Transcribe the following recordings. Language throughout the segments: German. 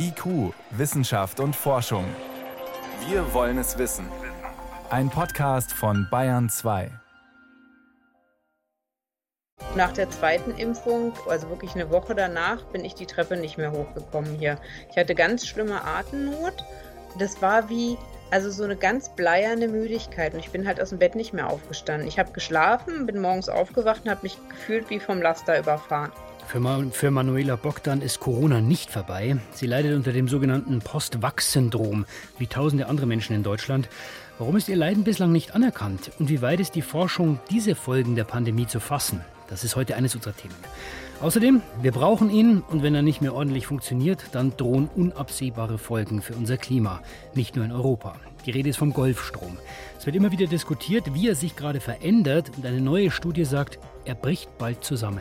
IQ, Wissenschaft und Forschung. Wir wollen es wissen. Ein Podcast von Bayern 2. Nach der zweiten Impfung, also wirklich eine Woche danach, bin ich die Treppe nicht mehr hochgekommen hier. Ich hatte ganz schlimme Atemnot. Das war wie, also so eine ganz bleierne Müdigkeit. Und ich bin halt aus dem Bett nicht mehr aufgestanden. Ich habe geschlafen, bin morgens aufgewacht und habe mich gefühlt wie vom Laster überfahren. Für, Ma für Manuela Bogdan ist Corona nicht vorbei. Sie leidet unter dem sogenannten Post-Wachs-Syndrom, wie tausende andere Menschen in Deutschland. Warum ist ihr Leiden bislang nicht anerkannt? Und wie weit ist die Forschung, diese Folgen der Pandemie zu fassen? Das ist heute eines unserer Themen. Außerdem, wir brauchen ihn und wenn er nicht mehr ordentlich funktioniert, dann drohen unabsehbare Folgen für unser Klima, nicht nur in Europa. Die Rede ist vom Golfstrom. Es wird immer wieder diskutiert, wie er sich gerade verändert und eine neue Studie sagt, er bricht bald zusammen.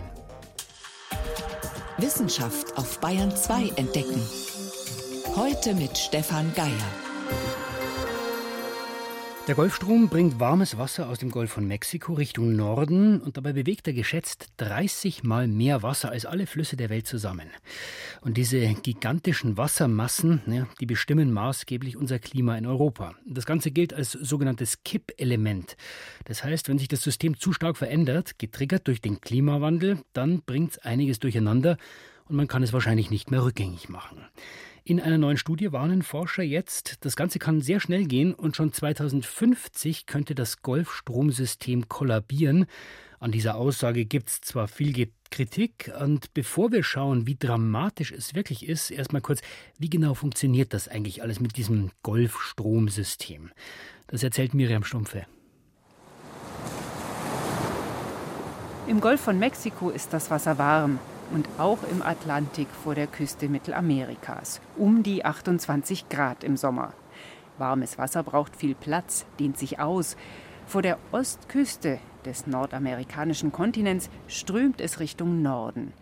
Wissenschaft auf Bayern 2 entdecken. Heute mit Stefan Geier. Der Golfstrom bringt warmes Wasser aus dem Golf von Mexiko Richtung Norden und dabei bewegt er geschätzt 30 Mal mehr Wasser als alle Flüsse der Welt zusammen. Und diese gigantischen Wassermassen, ja, die bestimmen maßgeblich unser Klima in Europa. Das Ganze gilt als sogenanntes Kippelement. Das heißt, wenn sich das System zu stark verändert, getriggert durch den Klimawandel, dann bringt es einiges durcheinander und man kann es wahrscheinlich nicht mehr rückgängig machen. In einer neuen Studie warnen Forscher jetzt, das Ganze kann sehr schnell gehen und schon 2050 könnte das Golfstromsystem kollabieren. An dieser Aussage gibt es zwar viel Kritik und bevor wir schauen, wie dramatisch es wirklich ist, erstmal kurz, wie genau funktioniert das eigentlich alles mit diesem Golfstromsystem? Das erzählt Miriam Stumpfe. Im Golf von Mexiko ist das Wasser warm und auch im Atlantik vor der Küste Mittelamerikas. Um die 28 Grad im Sommer. Warmes Wasser braucht viel Platz, dehnt sich aus. Vor der Ostküste des nordamerikanischen Kontinents strömt es Richtung Norden.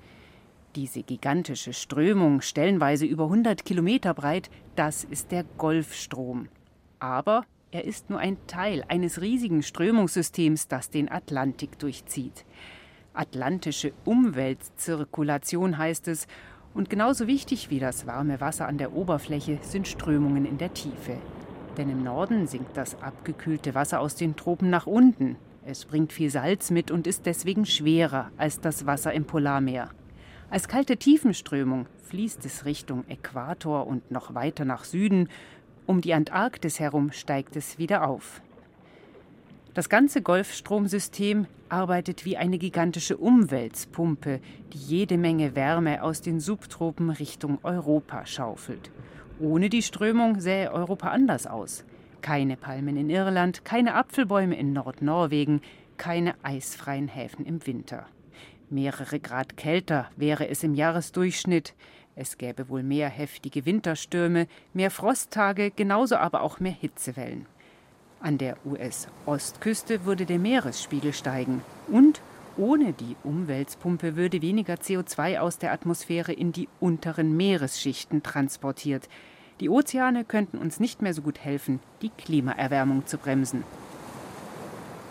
Diese gigantische Strömung, stellenweise über 100 Kilometer breit, das ist der Golfstrom. Aber er ist nur ein Teil eines riesigen Strömungssystems, das den Atlantik durchzieht. Atlantische Umweltzirkulation heißt es. Und genauso wichtig wie das warme Wasser an der Oberfläche sind Strömungen in der Tiefe. Denn im Norden sinkt das abgekühlte Wasser aus den Tropen nach unten. Es bringt viel Salz mit und ist deswegen schwerer als das Wasser im Polarmeer. Als kalte Tiefenströmung fließt es Richtung Äquator und noch weiter nach Süden. Um die Antarktis herum steigt es wieder auf. Das ganze Golfstromsystem arbeitet wie eine gigantische Umweltpumpe, die jede Menge Wärme aus den Subtropen Richtung Europa schaufelt. Ohne die Strömung sähe Europa anders aus. Keine Palmen in Irland, keine Apfelbäume in Nordnorwegen, keine eisfreien Häfen im Winter. Mehrere Grad kälter wäre es im Jahresdurchschnitt. Es gäbe wohl mehr heftige Winterstürme, mehr Frosttage, genauso aber auch mehr Hitzewellen. An der US-Ostküste würde der Meeresspiegel steigen und ohne die Umweltpumpe würde weniger CO2 aus der Atmosphäre in die unteren Meeresschichten transportiert. Die Ozeane könnten uns nicht mehr so gut helfen, die Klimaerwärmung zu bremsen.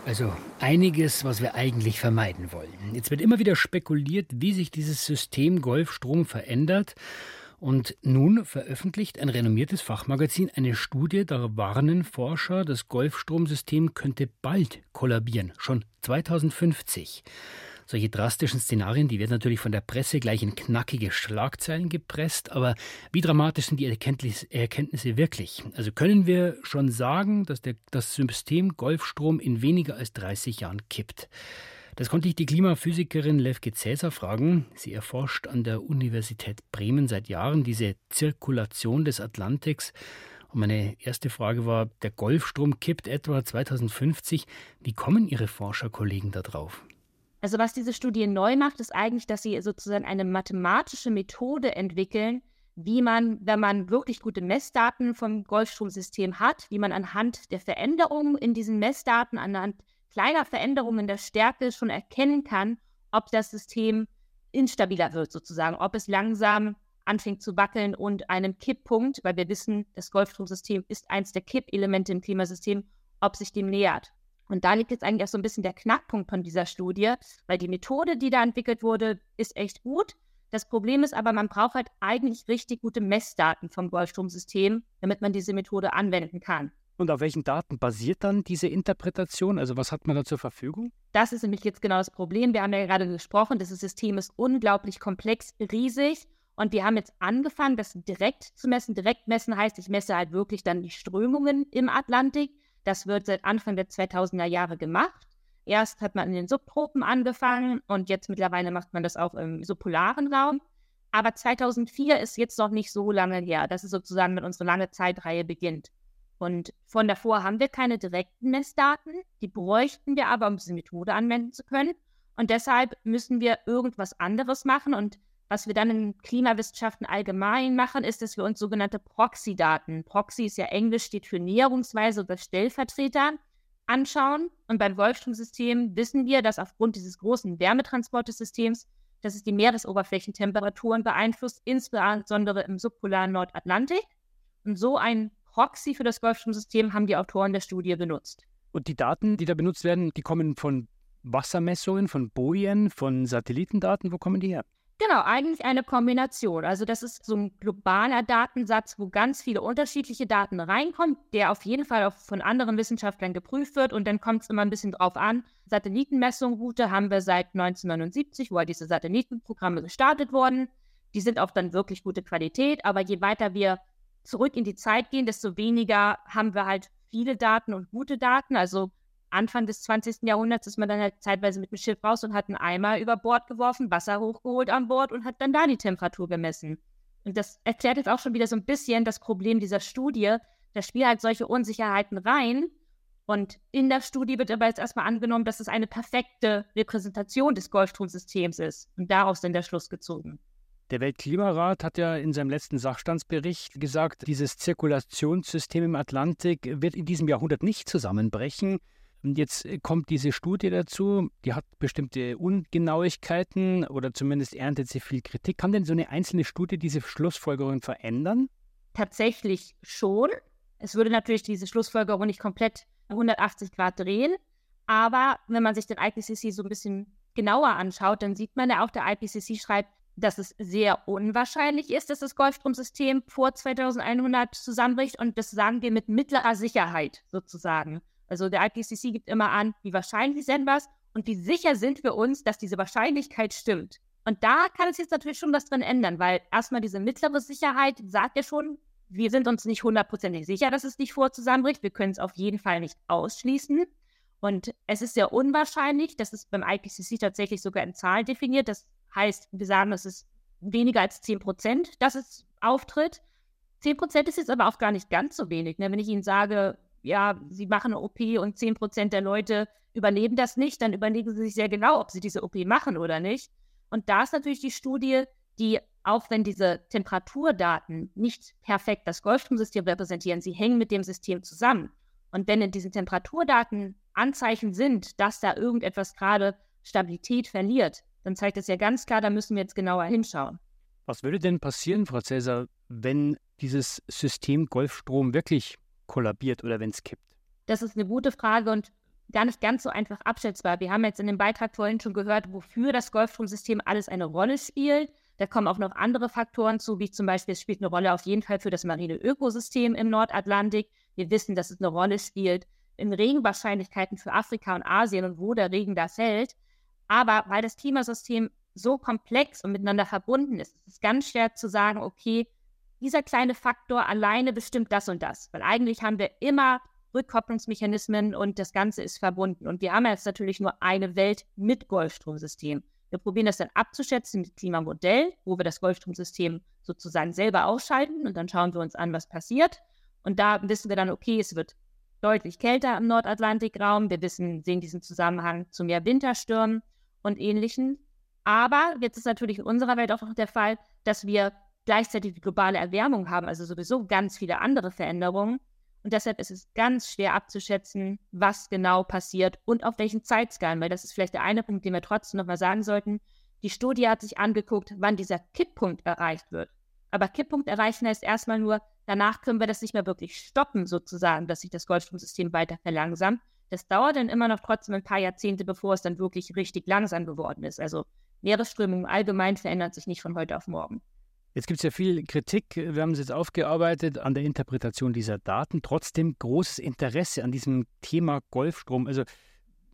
Also einiges, was wir eigentlich vermeiden wollen. Jetzt wird immer wieder spekuliert, wie sich dieses System Golfstrom verändert und nun veröffentlicht ein renommiertes Fachmagazin eine Studie, da warnen Forscher, das Golfstromsystem könnte bald kollabieren, schon 2050. Solche drastischen Szenarien, die werden natürlich von der Presse gleich in knackige Schlagzeilen gepresst, aber wie dramatisch sind die Erkenntnisse wirklich? Also können wir schon sagen, dass der, das System Golfstrom in weniger als 30 Jahren kippt? Das konnte ich die Klimaphysikerin Levke Cäsar fragen. Sie erforscht an der Universität Bremen seit Jahren diese Zirkulation des Atlantiks. Und meine erste Frage war, der Golfstrom kippt etwa 2050. Wie kommen Ihre Forscherkollegen da drauf? Also was diese Studie neu macht, ist eigentlich, dass sie sozusagen eine mathematische Methode entwickeln, wie man, wenn man wirklich gute Messdaten vom Golfstromsystem hat, wie man anhand der Veränderungen in diesen Messdaten, anhand kleiner Veränderungen der Stärke schon erkennen kann, ob das System instabiler wird sozusagen, ob es langsam anfängt zu wackeln und einem Kipppunkt, weil wir wissen, das Golfstromsystem ist eins der Kippelemente im Klimasystem, ob sich dem nähert. Und da liegt jetzt eigentlich auch so ein bisschen der Knackpunkt von dieser Studie, weil die Methode, die da entwickelt wurde, ist echt gut. Das Problem ist aber, man braucht halt eigentlich richtig gute Messdaten vom Golfstromsystem, damit man diese Methode anwenden kann. Und auf welchen Daten basiert dann diese Interpretation? Also was hat man da zur Verfügung? Das ist nämlich jetzt genau das Problem. Wir haben ja gerade gesprochen, das System ist unglaublich komplex, riesig. Und wir haben jetzt angefangen, das direkt zu messen. Direkt messen heißt, ich messe halt wirklich dann die Strömungen im Atlantik. Das wird seit Anfang der 2000er Jahre gemacht. Erst hat man in den Subtropen angefangen und jetzt mittlerweile macht man das auch im subpolaren Raum. Aber 2004 ist jetzt noch nicht so lange her. Das ist sozusagen, wenn unsere lange Zeitreihe beginnt. Und von davor haben wir keine direkten Messdaten. Die bräuchten wir aber, um diese Methode anwenden zu können. Und deshalb müssen wir irgendwas anderes machen. Und was wir dann in Klimawissenschaften allgemein machen, ist, dass wir uns sogenannte Proxy-Daten, Proxy ist ja Englisch, steht für Näherungsweise oder Stellvertreter, anschauen. Und beim Wolfstromsystem wissen wir, dass aufgrund dieses großen Wärmetransportesystems, dass es die Meeresoberflächentemperaturen beeinflusst, insbesondere im subpolaren Nordatlantik. Und so ein Proxy für das Golfstromsystem haben die Autoren der Studie benutzt. Und die Daten, die da benutzt werden, die kommen von Wassermessungen, von Bojen, von Satellitendaten. Wo kommen die her? Genau, eigentlich eine Kombination. Also das ist so ein globaler Datensatz, wo ganz viele unterschiedliche Daten reinkommen, der auf jeden Fall auch von anderen Wissenschaftlern geprüft wird und dann kommt es immer ein bisschen drauf an. Satellitenmessungsroute haben wir seit 1979, wo halt diese Satellitenprogramme gestartet wurden. Die sind auch dann wirklich gute Qualität, aber je weiter wir zurück in die Zeit gehen, desto weniger haben wir halt viele Daten und gute Daten. Also Anfang des 20. Jahrhunderts ist man dann halt zeitweise mit dem Schiff raus und hat einen Eimer über Bord geworfen, Wasser hochgeholt an Bord und hat dann da die Temperatur gemessen. Und das erklärt jetzt auch schon wieder so ein bisschen das Problem dieser Studie. Da spielen halt solche Unsicherheiten rein. Und in der Studie wird aber jetzt erstmal angenommen, dass es eine perfekte Repräsentation des Golfstromsystems ist. Und daraus dann der Schluss gezogen. Der Weltklimarat hat ja in seinem letzten Sachstandsbericht gesagt, dieses Zirkulationssystem im Atlantik wird in diesem Jahrhundert nicht zusammenbrechen. Und jetzt kommt diese Studie dazu, die hat bestimmte Ungenauigkeiten oder zumindest erntet sie viel Kritik. Kann denn so eine einzelne Studie diese Schlussfolgerung verändern? Tatsächlich schon. Es würde natürlich diese Schlussfolgerung nicht komplett 180 Grad drehen. Aber wenn man sich den IPCC so ein bisschen genauer anschaut, dann sieht man ja auch, der IPCC schreibt, dass es sehr unwahrscheinlich ist, dass das Golfstromsystem vor 2100 zusammenbricht. Und das sagen wir mit mittlerer Sicherheit sozusagen. Also der IPCC gibt immer an, wie wahrscheinlich ist was und wie sicher sind wir uns, dass diese Wahrscheinlichkeit stimmt. Und da kann es jetzt natürlich schon was drin ändern, weil erstmal diese mittlere Sicherheit sagt ja schon, wir sind uns nicht hundertprozentig sicher, dass es nicht vor zusammenbricht. Wir können es auf jeden Fall nicht ausschließen. Und es ist sehr unwahrscheinlich, dass es beim IPCC tatsächlich sogar in Zahlen definiert. Das heißt, wir sagen, es ist weniger als 10 Prozent, dass es auftritt. 10 Prozent ist jetzt aber auch gar nicht ganz so wenig. Ne? Wenn ich Ihnen sage, ja, sie machen eine OP und 10 Prozent der Leute überleben das nicht, dann überlegen sie sich sehr genau, ob sie diese OP machen oder nicht. Und da ist natürlich die Studie, die, auch wenn diese Temperaturdaten nicht perfekt das Golfstromsystem repräsentieren, sie hängen mit dem System zusammen. Und wenn in diesen Temperaturdaten Anzeichen sind, dass da irgendetwas gerade Stabilität verliert, dann zeigt das ja ganz klar, da müssen wir jetzt genauer hinschauen. Was würde denn passieren, Frau Cäsar, wenn dieses System Golfstrom wirklich kollabiert oder wenn es kippt? Das ist eine gute Frage und gar nicht ganz so einfach abschätzbar. Wir haben jetzt in dem Beitrag vorhin schon gehört, wofür das Golfstromsystem alles eine Rolle spielt. Da kommen auch noch andere Faktoren zu, wie zum Beispiel, es spielt eine Rolle auf jeden Fall für das marine Ökosystem im Nordatlantik. Wir wissen, dass es eine Rolle spielt in Regenwahrscheinlichkeiten für Afrika und Asien und wo der Regen da fällt. Aber weil das Klimasystem so komplex und miteinander verbunden ist, ist es ganz schwer zu sagen, okay, dieser kleine Faktor alleine bestimmt das und das. Weil eigentlich haben wir immer Rückkopplungsmechanismen und das Ganze ist verbunden. Und wir haben jetzt natürlich nur eine Welt mit Golfstromsystem. Wir probieren das dann abzuschätzen mit Klimamodell, wo wir das Golfstromsystem sozusagen selber ausschalten und dann schauen wir uns an, was passiert. Und da wissen wir dann, okay, es wird deutlich kälter im Nordatlantikraum. Wir wissen, sehen diesen Zusammenhang zu mehr Winterstürmen und ähnlichen. Aber jetzt ist natürlich in unserer Welt auch noch der Fall, dass wir gleichzeitig die globale Erwärmung haben, also sowieso ganz viele andere Veränderungen. Und deshalb ist es ganz schwer abzuschätzen, was genau passiert und auf welchen Zeitskalen, weil das ist vielleicht der eine Punkt, den wir trotzdem nochmal sagen sollten. Die Studie hat sich angeguckt, wann dieser Kipppunkt erreicht wird. Aber Kipppunkt erreichen heißt erstmal nur, danach können wir das nicht mehr wirklich stoppen, sozusagen, dass sich das Golfstromsystem weiter verlangsamt. Das dauert dann immer noch trotzdem ein paar Jahrzehnte, bevor es dann wirklich richtig langsam geworden ist. Also Meeresströme im Allgemeinen verändern sich nicht von heute auf morgen. Jetzt gibt es ja viel Kritik, wir haben es jetzt aufgearbeitet, an der Interpretation dieser Daten. Trotzdem großes Interesse an diesem Thema Golfstrom. Also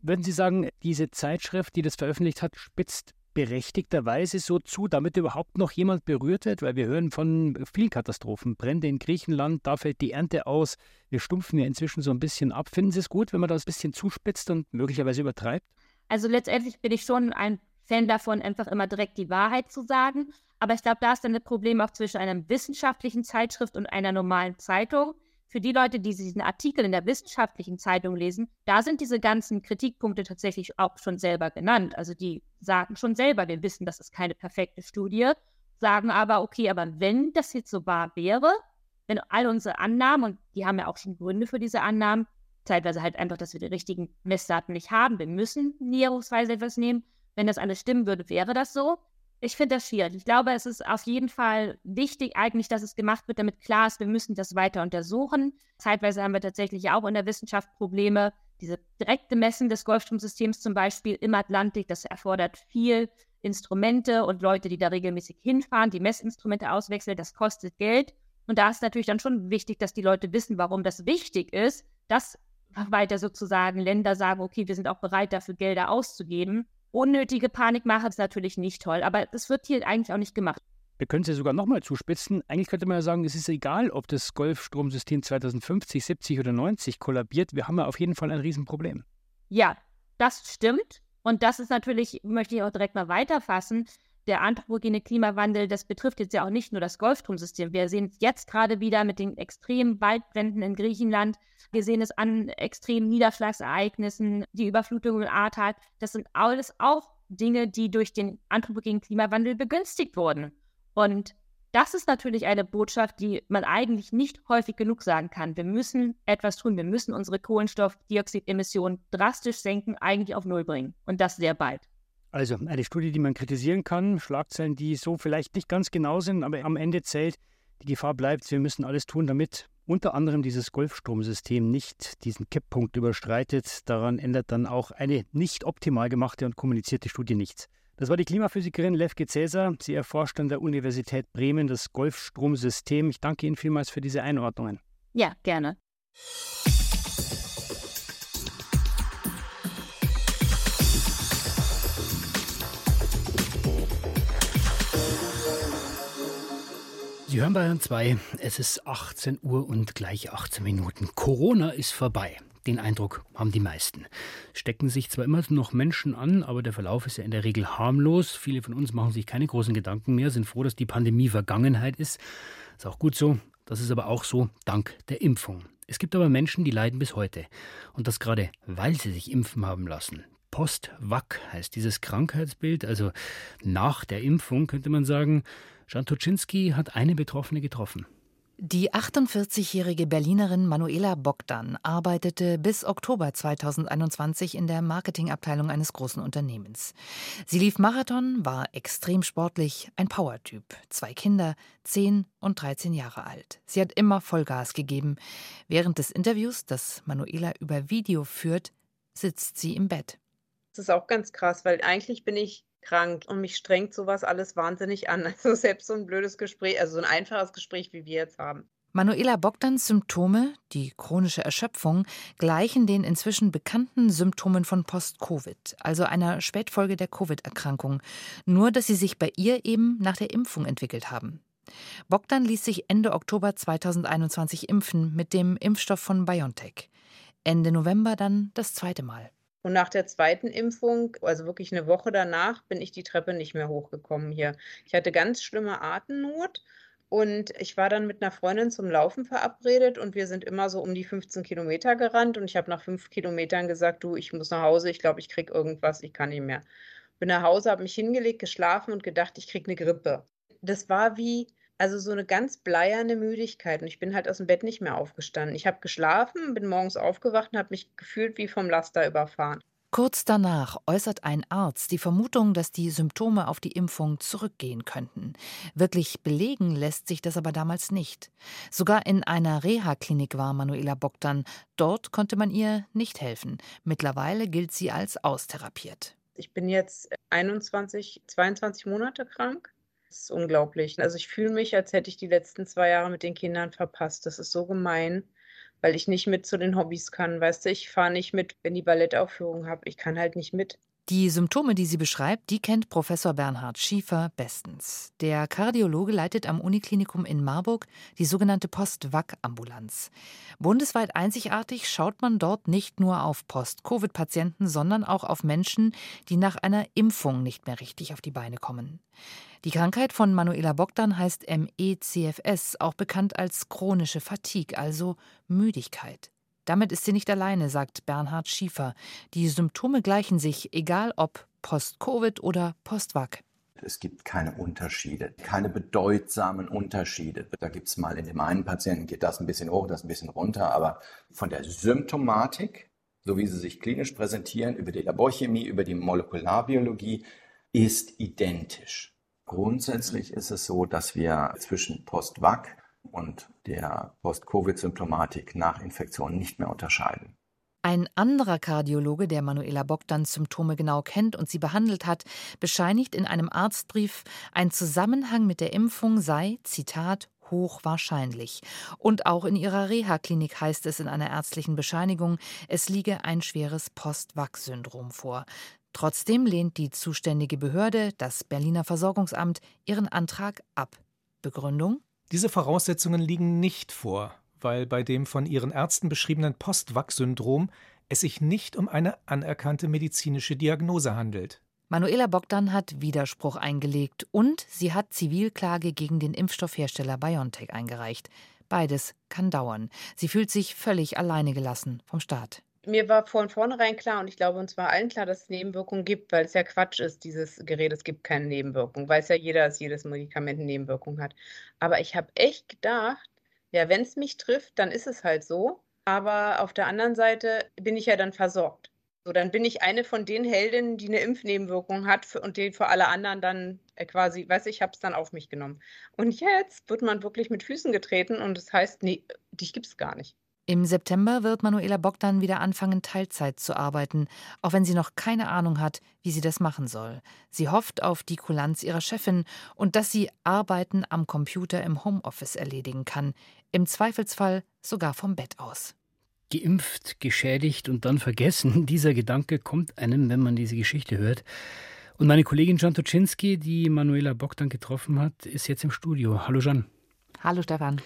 würden Sie sagen, diese Zeitschrift, die das veröffentlicht hat, spitzt berechtigterweise so zu, damit überhaupt noch jemand berührt wird? Weil wir hören von vielen Katastrophen, Brände in Griechenland, da fällt die Ernte aus. Wir stumpfen ja inzwischen so ein bisschen ab. Finden Sie es gut, wenn man das ein bisschen zuspitzt und möglicherweise übertreibt? Also letztendlich bin ich schon ein Fan davon, einfach immer direkt die Wahrheit zu sagen. Aber ich glaube, da ist dann das Problem auch zwischen einer wissenschaftlichen Zeitschrift und einer normalen Zeitung für die Leute, die diesen Artikel in der wissenschaftlichen Zeitung lesen, da sind diese ganzen Kritikpunkte tatsächlich auch schon selber genannt. Also die sagen schon selber, wir wissen, das ist keine perfekte Studie, sagen aber, okay, aber wenn das jetzt so wahr wäre, wenn all unsere Annahmen, und die haben ja auch schon Gründe für diese Annahmen, zeitweise halt einfach, dass wir die richtigen Messdaten nicht haben, wir müssen näherungsweise etwas nehmen, wenn das alles stimmen würde, wäre das so. Ich finde das schwierig. Ich glaube, es ist auf jeden Fall wichtig eigentlich, dass es gemacht wird, damit klar ist, wir müssen das weiter untersuchen. Zeitweise haben wir tatsächlich auch in der Wissenschaft Probleme. Diese direkte Messen des Golfstromsystems zum Beispiel im Atlantik, das erfordert viel Instrumente und Leute, die da regelmäßig hinfahren, die Messinstrumente auswechseln, das kostet Geld. Und da ist natürlich dann schon wichtig, dass die Leute wissen, warum das wichtig ist, dass weiter sozusagen Länder sagen, okay, wir sind auch bereit, dafür Gelder auszugeben unnötige Panikmache ist natürlich nicht toll, aber das wird hier eigentlich auch nicht gemacht. Wir können es ja sogar nochmal zuspitzen. Eigentlich könnte man ja sagen, es ist egal, ob das Golfstromsystem 2050, 70 oder 90 kollabiert. Wir haben ja auf jeden Fall ein Riesenproblem. Ja, das stimmt. Und das ist natürlich, möchte ich auch direkt mal weiterfassen, der anthropogene Klimawandel, das betrifft jetzt ja auch nicht nur das Golfstromsystem. Wir sehen es jetzt gerade wieder mit den extremen Waldbränden in Griechenland. Wir sehen es an extremen Niederschlagsereignissen, die Überflutung in Ahrtal. Das sind alles auch Dinge, die durch den anthropogenen Klimawandel begünstigt wurden. Und das ist natürlich eine Botschaft, die man eigentlich nicht häufig genug sagen kann. Wir müssen etwas tun. Wir müssen unsere Kohlenstoffdioxidemissionen drastisch senken, eigentlich auf Null bringen. Und das sehr bald. Also eine Studie, die man kritisieren kann, Schlagzeilen, die so vielleicht nicht ganz genau sind, aber am Ende zählt, die Gefahr bleibt, wir müssen alles tun, damit unter anderem dieses Golfstromsystem nicht diesen Kipppunkt überstreitet. Daran ändert dann auch eine nicht optimal gemachte und kommunizierte Studie nichts. Das war die Klimaphysikerin Levke Cäsar. Sie erforscht an der Universität Bremen das Golfstromsystem. Ich danke Ihnen vielmals für diese Einordnungen. Ja, gerne. Sie hören Bayern 2, es ist 18 Uhr und gleich 18 Minuten. Corona ist vorbei. Den Eindruck haben die meisten. Stecken sich zwar immer noch Menschen an, aber der Verlauf ist ja in der Regel harmlos. Viele von uns machen sich keine großen Gedanken mehr, sind froh, dass die Pandemie Vergangenheit ist. Ist auch gut so. Das ist aber auch so dank der Impfung. Es gibt aber Menschen, die leiden bis heute. Und das gerade, weil sie sich impfen haben lassen. Post-Vac heißt dieses Krankheitsbild, also nach der Impfung könnte man sagen, Jan Toczynski hat eine Betroffene getroffen. Die 48-jährige Berlinerin Manuela Bogdan arbeitete bis Oktober 2021 in der Marketingabteilung eines großen Unternehmens. Sie lief Marathon, war extrem sportlich, ein Powertyp. Zwei Kinder, 10 und 13 Jahre alt. Sie hat immer Vollgas gegeben. Während des Interviews, das Manuela über Video führt, sitzt sie im Bett. Das ist auch ganz krass, weil eigentlich bin ich krank und mich strengt sowas alles wahnsinnig an. Also selbst so ein blödes Gespräch, also so ein einfaches Gespräch, wie wir jetzt haben. Manuela Bogdans Symptome, die chronische Erschöpfung, gleichen den inzwischen bekannten Symptomen von Post-Covid, also einer Spätfolge der Covid-Erkrankung, nur dass sie sich bei ihr eben nach der Impfung entwickelt haben. Bogdan ließ sich Ende Oktober 2021 impfen mit dem Impfstoff von BioNTech. Ende November dann das zweite Mal. Und nach der zweiten Impfung, also wirklich eine Woche danach, bin ich die Treppe nicht mehr hochgekommen hier. Ich hatte ganz schlimme Atemnot und ich war dann mit einer Freundin zum Laufen verabredet und wir sind immer so um die 15 Kilometer gerannt und ich habe nach fünf Kilometern gesagt, du, ich muss nach Hause, ich glaube, ich kriege irgendwas, ich kann nicht mehr. Bin nach Hause, habe mich hingelegt, geschlafen und gedacht, ich kriege eine Grippe. Das war wie, also so eine ganz bleierne Müdigkeit und ich bin halt aus dem Bett nicht mehr aufgestanden. Ich habe geschlafen, bin morgens aufgewacht und habe mich gefühlt wie vom Laster überfahren. Kurz danach äußert ein Arzt die Vermutung, dass die Symptome auf die Impfung zurückgehen könnten. Wirklich belegen lässt sich das aber damals nicht. Sogar in einer Reha-Klinik war Manuela Bogdan. Dort konnte man ihr nicht helfen. Mittlerweile gilt sie als austherapiert. Ich bin jetzt 21, 22 Monate krank. Das ist unglaublich. Also ich fühle mich, als hätte ich die letzten zwei Jahre mit den Kindern verpasst. Das ist so gemein, weil ich nicht mit zu den Hobbys kann. Weißt du, ich fahre nicht mit, wenn die Ballettaufführung habe. Ich kann halt nicht mit. Die Symptome, die sie beschreibt, die kennt Professor Bernhard Schiefer bestens. Der Kardiologe leitet am Uniklinikum in Marburg die sogenannte Post-Vac-Ambulanz. Bundesweit einzigartig schaut man dort nicht nur auf Post-Covid-Patienten, sondern auch auf Menschen, die nach einer Impfung nicht mehr richtig auf die Beine kommen. Die Krankheit von Manuela Bogdan heißt MECFS, auch bekannt als chronische Fatigue, also Müdigkeit. Damit ist sie nicht alleine, sagt Bernhard Schiefer. Die Symptome gleichen sich, egal ob Post-Covid oder Post-Vac. Es gibt keine Unterschiede, keine bedeutsamen Unterschiede. Da gibt es mal in dem einen Patienten geht das ein bisschen hoch, das ein bisschen runter, aber von der Symptomatik, so wie sie sich klinisch präsentieren, über die Laborchemie, über die Molekularbiologie, ist identisch. Grundsätzlich ist es so, dass wir zwischen Post-Vac und der Post-Covid-Symptomatik nach Infektionen nicht mehr unterscheiden. Ein anderer Kardiologe, der Manuela Bogdans Symptome genau kennt und sie behandelt hat, bescheinigt in einem Arztbrief, ein Zusammenhang mit der Impfung sei, Zitat, hochwahrscheinlich. Und auch in ihrer Reha-Klinik heißt es in einer ärztlichen Bescheinigung, es liege ein schweres Post-Vac-Syndrom vor. Trotzdem lehnt die zuständige Behörde, das Berliner Versorgungsamt, ihren Antrag ab. Begründung? Diese Voraussetzungen liegen nicht vor, weil bei dem von ihren Ärzten beschriebenen Post-Vac-Syndrom es sich nicht um eine anerkannte medizinische Diagnose handelt. Manuela Bogdan hat Widerspruch eingelegt und sie hat Zivilklage gegen den Impfstoffhersteller BioNTech eingereicht. Beides kann dauern. Sie fühlt sich völlig alleine gelassen vom Staat mir war von vornherein klar und ich glaube, uns war allen klar, dass es Nebenwirkungen gibt, weil es ja Quatsch ist, dieses Gerät, es gibt keine Nebenwirkungen. Weiß ja jeder, dass jedes Medikament eine Nebenwirkung hat. Aber ich habe echt gedacht, ja, wenn es mich trifft, dann ist es halt so. Aber auf der anderen Seite bin ich ja dann versorgt. So, dann bin ich eine von den Heldinnen, die eine Impfnebenwirkung hat und die für alle anderen dann äh, quasi, weiß ich, habe es dann auf mich genommen. Und jetzt wird man wirklich mit Füßen getreten und das heißt, nee, dich gibt es gar nicht. Im September wird Manuela Bogdan wieder anfangen, Teilzeit zu arbeiten, auch wenn sie noch keine Ahnung hat, wie sie das machen soll. Sie hofft auf die Kulanz ihrer Chefin und dass sie Arbeiten am Computer im Homeoffice erledigen kann, im Zweifelsfall sogar vom Bett aus. Geimpft, geschädigt und dann vergessen, dieser Gedanke kommt einem, wenn man diese Geschichte hört. Und meine Kollegin Jan Toczynski, die Manuela Bogdan getroffen hat, ist jetzt im Studio. Hallo Jan. Hallo Stefan.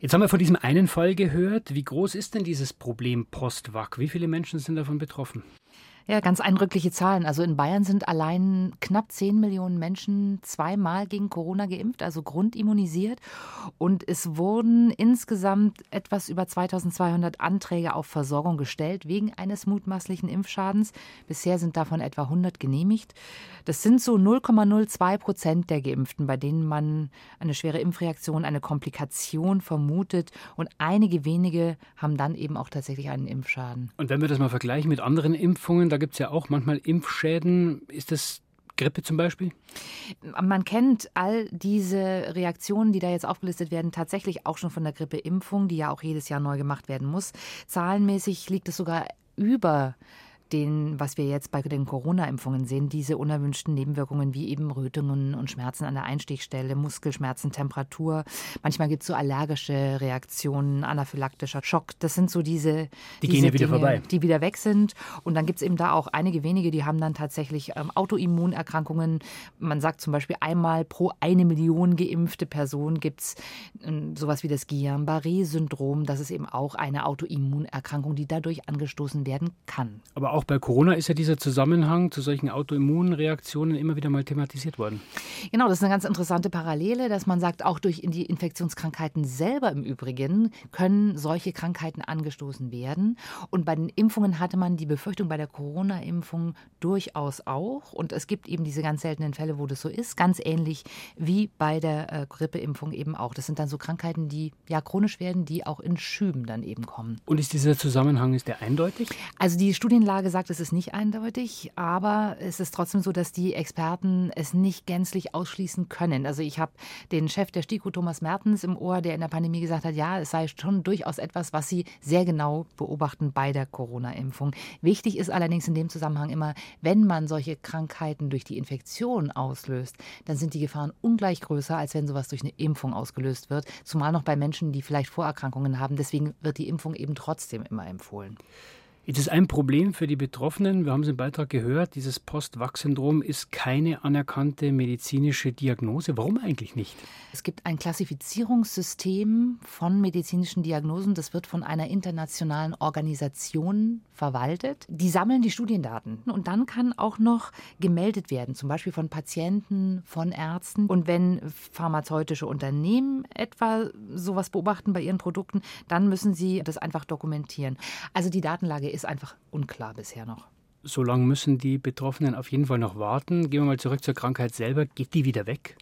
Jetzt haben wir von diesem einen Fall gehört. Wie groß ist denn dieses Problem Postwag? Wie viele Menschen sind davon betroffen? Ja, ganz eindrückliche Zahlen. Also in Bayern sind allein knapp 10 Millionen Menschen zweimal gegen Corona geimpft, also grundimmunisiert. Und es wurden insgesamt etwas über 2200 Anträge auf Versorgung gestellt wegen eines mutmaßlichen Impfschadens. Bisher sind davon etwa 100 genehmigt. Das sind so 0,02 Prozent der Geimpften, bei denen man eine schwere Impfreaktion, eine Komplikation vermutet. Und einige wenige haben dann eben auch tatsächlich einen Impfschaden. Und wenn wir das mal vergleichen mit anderen Impfungen, gibt es ja auch manchmal Impfschäden. Ist das Grippe zum Beispiel? Man kennt all diese Reaktionen, die da jetzt aufgelistet werden, tatsächlich auch schon von der Grippeimpfung, die ja auch jedes Jahr neu gemacht werden muss. Zahlenmäßig liegt es sogar über den, was wir jetzt bei den Corona-Impfungen sehen, diese unerwünschten Nebenwirkungen wie eben Rötungen und Schmerzen an der Einstichstelle, Muskelschmerzen, Temperatur. Manchmal gibt es so allergische Reaktionen, anaphylaktischer Schock. Das sind so diese, die diese wieder Dinge, vorbei. die wieder weg sind. Und dann gibt es eben da auch einige wenige, die haben dann tatsächlich ähm, Autoimmunerkrankungen. Man sagt zum Beispiel einmal pro eine Million geimpfte Person gibt es ähm, sowas wie das Guillain-Barré-Syndrom. Das ist eben auch eine Autoimmunerkrankung, die dadurch angestoßen werden kann. Aber auch auch bei Corona ist ja dieser Zusammenhang zu solchen Autoimmunreaktionen immer wieder mal thematisiert worden. Genau, das ist eine ganz interessante Parallele, dass man sagt, auch durch die Infektionskrankheiten selber im Übrigen können solche Krankheiten angestoßen werden. Und bei den Impfungen hatte man die Befürchtung bei der Corona-Impfung durchaus auch. Und es gibt eben diese ganz seltenen Fälle, wo das so ist, ganz ähnlich wie bei der äh, Grippeimpfung eben auch. Das sind dann so Krankheiten, die ja chronisch werden, die auch in Schüben dann eben kommen. Und ist dieser Zusammenhang, ist der eindeutig? Also die Studienlage gesagt, es ist nicht eindeutig, aber es ist trotzdem so, dass die Experten es nicht gänzlich ausschließen können. Also ich habe den Chef der STIKO, Thomas Mertens, im Ohr, der in der Pandemie gesagt hat, ja, es sei schon durchaus etwas, was sie sehr genau beobachten bei der Corona-Impfung. Wichtig ist allerdings in dem Zusammenhang immer, wenn man solche Krankheiten durch die Infektion auslöst, dann sind die Gefahren ungleich größer, als wenn sowas durch eine Impfung ausgelöst wird. Zumal noch bei Menschen, die vielleicht Vorerkrankungen haben. Deswegen wird die Impfung eben trotzdem immer empfohlen. Jetzt ist ein Problem für die Betroffenen, wir haben es im Beitrag gehört, dieses Post-Vax-Syndrom ist keine anerkannte medizinische Diagnose. Warum eigentlich nicht? Es gibt ein Klassifizierungssystem von medizinischen Diagnosen, das wird von einer internationalen Organisation verwaltet. Die sammeln die Studiendaten und dann kann auch noch gemeldet werden, zum Beispiel von Patienten, von Ärzten. Und wenn pharmazeutische Unternehmen etwa sowas beobachten bei ihren Produkten, dann müssen sie das einfach dokumentieren. Also die Datenlage ist ist einfach unklar bisher noch. So lange müssen die Betroffenen auf jeden Fall noch warten. Gehen wir mal zurück zur Krankheit selber. Geht die wieder weg?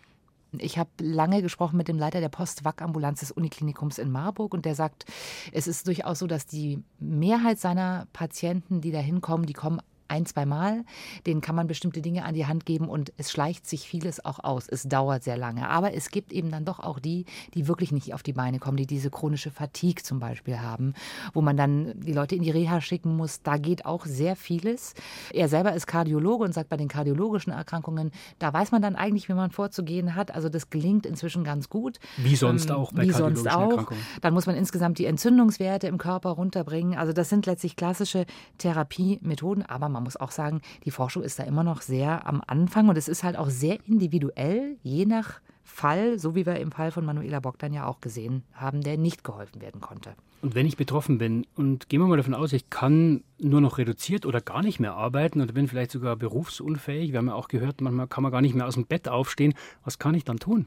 Ich habe lange gesprochen mit dem Leiter der Post-Wack-Ambulanz des Uniklinikums in Marburg und der sagt, es ist durchaus so, dass die Mehrheit seiner Patienten, die da hinkommen, die kommen ein, zwei Mal. Denen kann man bestimmte Dinge an die Hand geben und es schleicht sich vieles auch aus. Es dauert sehr lange. Aber es gibt eben dann doch auch die, die wirklich nicht auf die Beine kommen, die diese chronische Fatigue zum Beispiel haben, wo man dann die Leute in die Reha schicken muss. Da geht auch sehr vieles. Er selber ist Kardiologe und sagt, bei den kardiologischen Erkrankungen, da weiß man dann eigentlich, wie man vorzugehen hat. Also das gelingt inzwischen ganz gut. Wie sonst ähm, auch bei wie sonst auch. Dann muss man insgesamt die Entzündungswerte im Körper runterbringen. Also das sind letztlich klassische Therapiemethoden, aber man muss auch sagen, die Forschung ist da immer noch sehr am Anfang und es ist halt auch sehr individuell, je nach Fall, so wie wir im Fall von Manuela Bogdan ja auch gesehen haben, der nicht geholfen werden konnte. Und wenn ich betroffen bin und gehen wir mal davon aus, ich kann nur noch reduziert oder gar nicht mehr arbeiten oder bin vielleicht sogar berufsunfähig, wir haben ja auch gehört, manchmal kann man gar nicht mehr aus dem Bett aufstehen, was kann ich dann tun?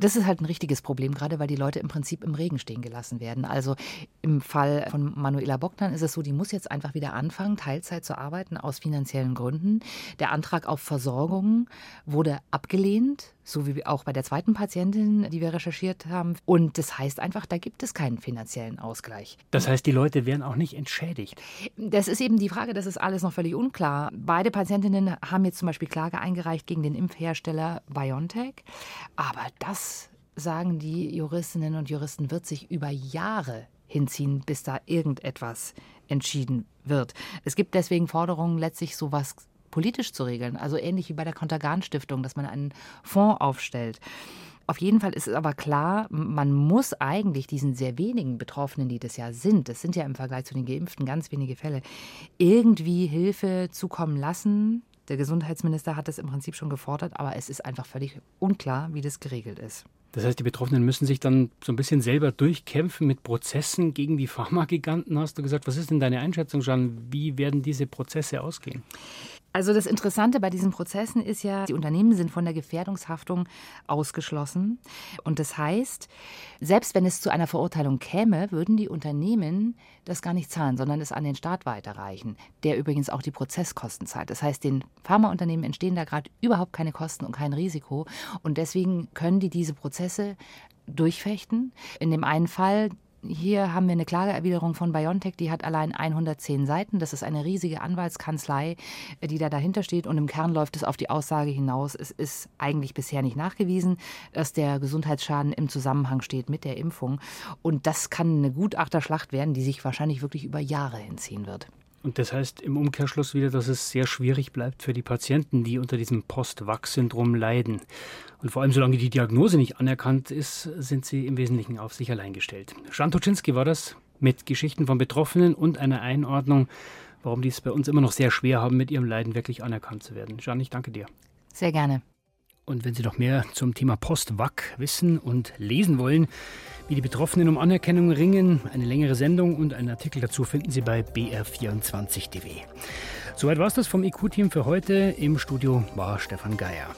Das ist halt ein richtiges Problem, gerade weil die Leute im Prinzip im Regen stehen gelassen werden. Also im Fall von Manuela Bogdan ist es so, die muss jetzt einfach wieder anfangen, Teilzeit zu arbeiten aus finanziellen Gründen. Der Antrag auf Versorgung wurde abgelehnt so wie auch bei der zweiten Patientin, die wir recherchiert haben. Und das heißt einfach, da gibt es keinen finanziellen Ausgleich. Das heißt, die Leute werden auch nicht entschädigt. Das ist eben die Frage, das ist alles noch völlig unklar. Beide Patientinnen haben jetzt zum Beispiel Klage eingereicht gegen den Impfhersteller BioNTech. Aber das, sagen die Juristinnen und Juristen, wird sich über Jahre hinziehen, bis da irgendetwas entschieden wird. Es gibt deswegen Forderungen, letztlich sowas politisch zu regeln. Also ähnlich wie bei der Kontergan-Stiftung, dass man einen Fonds aufstellt. Auf jeden Fall ist es aber klar, man muss eigentlich diesen sehr wenigen Betroffenen, die das ja sind, das sind ja im Vergleich zu den Geimpften ganz wenige Fälle, irgendwie Hilfe zukommen lassen. Der Gesundheitsminister hat das im Prinzip schon gefordert, aber es ist einfach völlig unklar, wie das geregelt ist. Das heißt, die Betroffenen müssen sich dann so ein bisschen selber durchkämpfen mit Prozessen gegen die Pharmagiganten, hast du gesagt. Was ist denn deine Einschätzung, Jean? Wie werden diese Prozesse ausgehen? Also das Interessante bei diesen Prozessen ist ja, die Unternehmen sind von der Gefährdungshaftung ausgeschlossen. Und das heißt, selbst wenn es zu einer Verurteilung käme, würden die Unternehmen das gar nicht zahlen, sondern es an den Staat weiterreichen, der übrigens auch die Prozesskosten zahlt. Das heißt, den Pharmaunternehmen entstehen da gerade überhaupt keine Kosten und kein Risiko. Und deswegen können die diese Prozesse durchfechten. In dem einen Fall, hier haben wir eine Klageerwiderung von BioNTech, die hat allein 110 Seiten. Das ist eine riesige Anwaltskanzlei, äh, die da dahinter steht. Und im Kern läuft es auf die Aussage hinaus, es ist eigentlich bisher nicht nachgewiesen, dass der Gesundheitsschaden im Zusammenhang steht mit der Impfung. Und das kann eine Gutachterschlacht werden, die sich wahrscheinlich wirklich über Jahre hinziehen wird. Und das heißt im Umkehrschluss wieder, dass es sehr schwierig bleibt für die Patienten, die unter diesem Post-Wachs-Syndrom leiden. Und vor allem, solange die Diagnose nicht anerkannt ist, sind sie im Wesentlichen auf sich allein gestellt. Jan Toczynski war das mit Geschichten von Betroffenen und einer Einordnung, warum die es bei uns immer noch sehr schwer haben, mit ihrem Leiden wirklich anerkannt zu werden. Jan, ich danke dir. Sehr gerne. Und wenn Sie noch mehr zum Thema Post-Wack wissen und lesen wollen, wie die Betroffenen um Anerkennung ringen, eine längere Sendung und einen Artikel dazu finden Sie bei br24.de. Soweit war es das vom IQ-Team für heute. Im Studio war Stefan Geier.